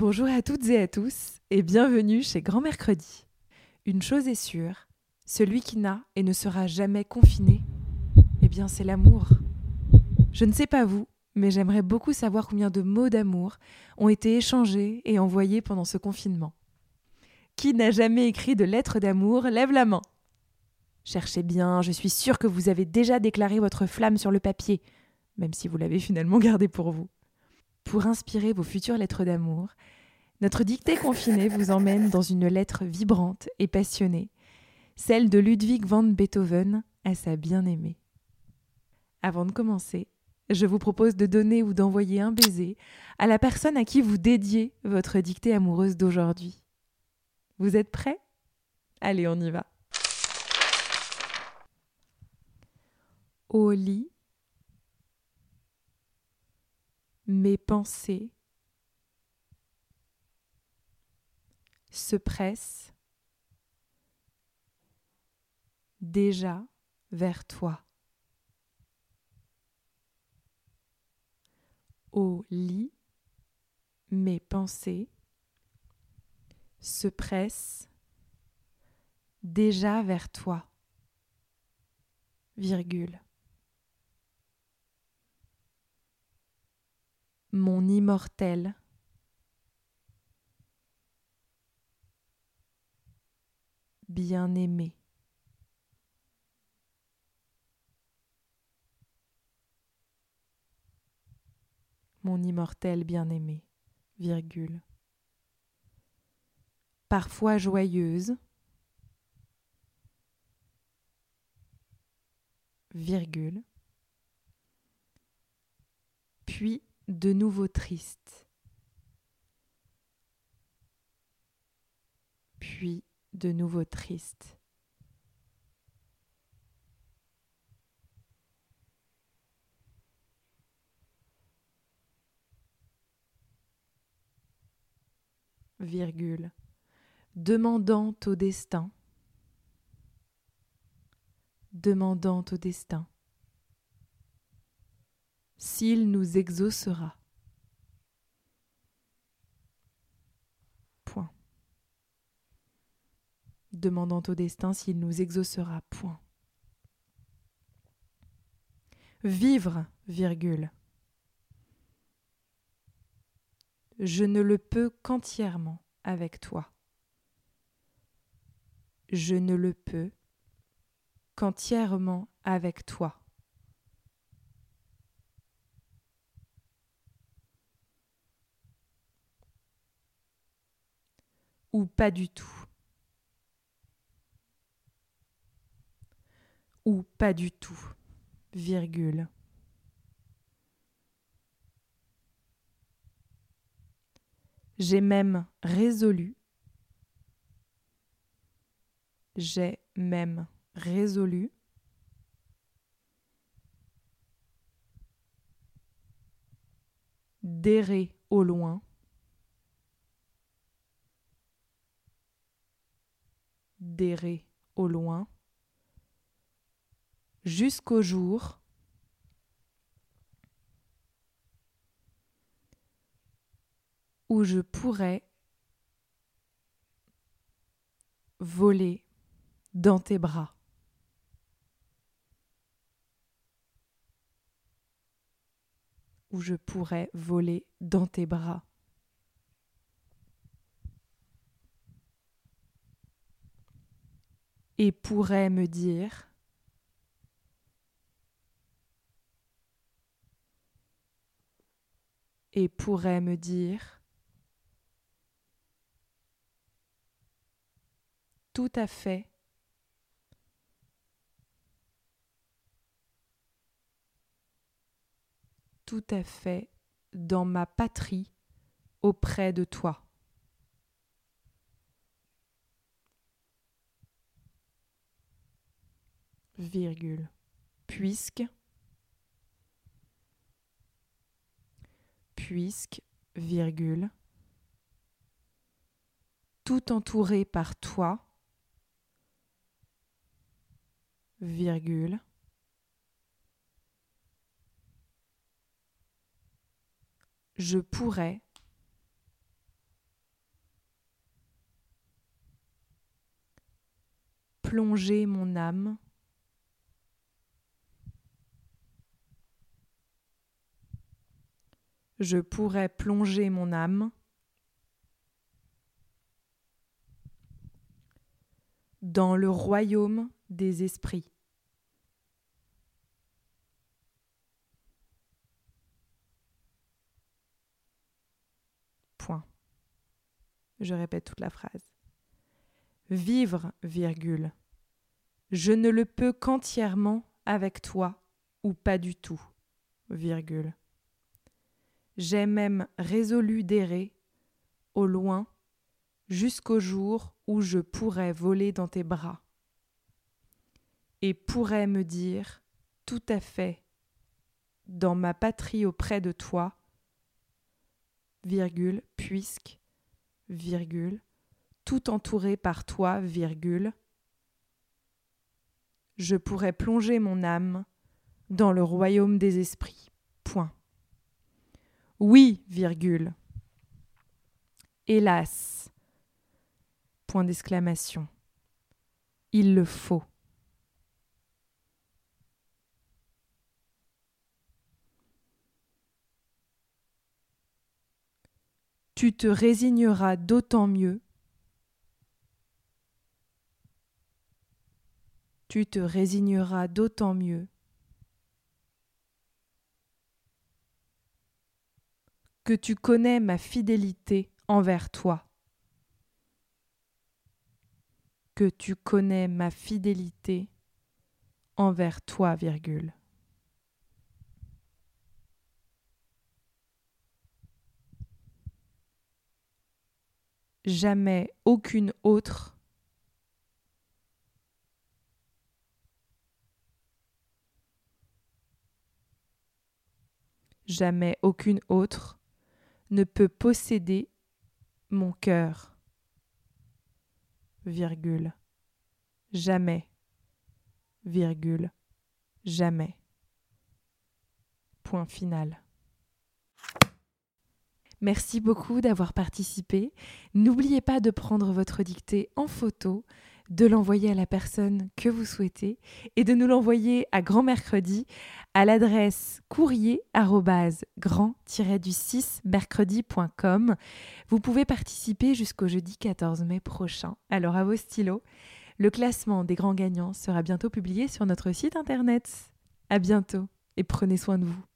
Bonjour à toutes et à tous et bienvenue chez Grand Mercredi. Une chose est sûre, celui qui n'a et ne sera jamais confiné, eh bien c'est l'amour. Je ne sais pas vous, mais j'aimerais beaucoup savoir combien de mots d'amour ont été échangés et envoyés pendant ce confinement. Qui n'a jamais écrit de lettres d'amour? Lève la main. Cherchez bien, je suis sûre que vous avez déjà déclaré votre flamme sur le papier, même si vous l'avez finalement gardée pour vous. Pour inspirer vos futures lettres d'amour, notre dictée confinée vous emmène dans une lettre vibrante et passionnée, celle de Ludwig van Beethoven à sa bien-aimée. Avant de commencer, je vous propose de donner ou d'envoyer un baiser à la personne à qui vous dédiez votre dictée amoureuse d'aujourd'hui. Vous êtes prêts? Allez, on y va. Au lit, mes pensées se pressent déjà vers toi. Au lit, mes pensées se pressent déjà vers toi. Virgule. Mon immortel. Bien-aimé. Mon immortel bien-aimé, virgule. Parfois joyeuse, virgule. Puis de nouveau triste. Puis de nouveau triste. Virgule. Demandant au destin. Demandant au destin. S'il nous exaucera. demandant au destin s'il nous exaucera. Point. Vivre, virgule. Je ne le peux qu'entièrement avec toi. Je ne le peux qu'entièrement avec toi. Ou pas du tout. ou pas du tout, virgule. J'ai même résolu, j'ai même résolu d'errer au loin, au loin, jusqu'au jour où je pourrais voler dans tes bras. Où je pourrais voler dans tes bras. Et pourrais me dire et pourrait me dire tout à fait tout à fait dans ma patrie auprès de toi. puisque, puisque, virgule, tout entouré par toi, virgule, je pourrais. Plonger mon âme. Je pourrais plonger mon âme dans le royaume des esprits. Point. Je répète toute la phrase. Vivre, virgule. Je ne le peux qu'entièrement avec toi ou pas du tout, virgule. J'ai même résolu d'errer au loin jusqu'au jour où je pourrais voler dans tes bras et pourrais me dire tout à fait dans ma patrie auprès de toi, virgule, puisque, virgule, tout entouré par toi, virgule, je pourrais plonger mon âme dans le royaume des esprits. Oui, virgule. Hélas. Point d'exclamation. Il le faut. Tu te résigneras d'autant mieux. Tu te résigneras d'autant mieux que tu connais ma fidélité envers toi. Que tu connais ma fidélité envers toi, virgule. Jamais aucune autre jamais aucune autre ne peut posséder mon cœur. Virgule. Jamais. Virgule. Jamais. Point final. Merci beaucoup d'avoir participé. N'oubliez pas de prendre votre dictée en photo de l'envoyer à la personne que vous souhaitez et de nous l'envoyer à grand mercredi à l'adresse courrier grand-du6 mercredi.com. Vous pouvez participer jusqu'au jeudi 14 mai prochain. Alors à vos stylos. Le classement des grands gagnants sera bientôt publié sur notre site internet. À bientôt et prenez soin de vous.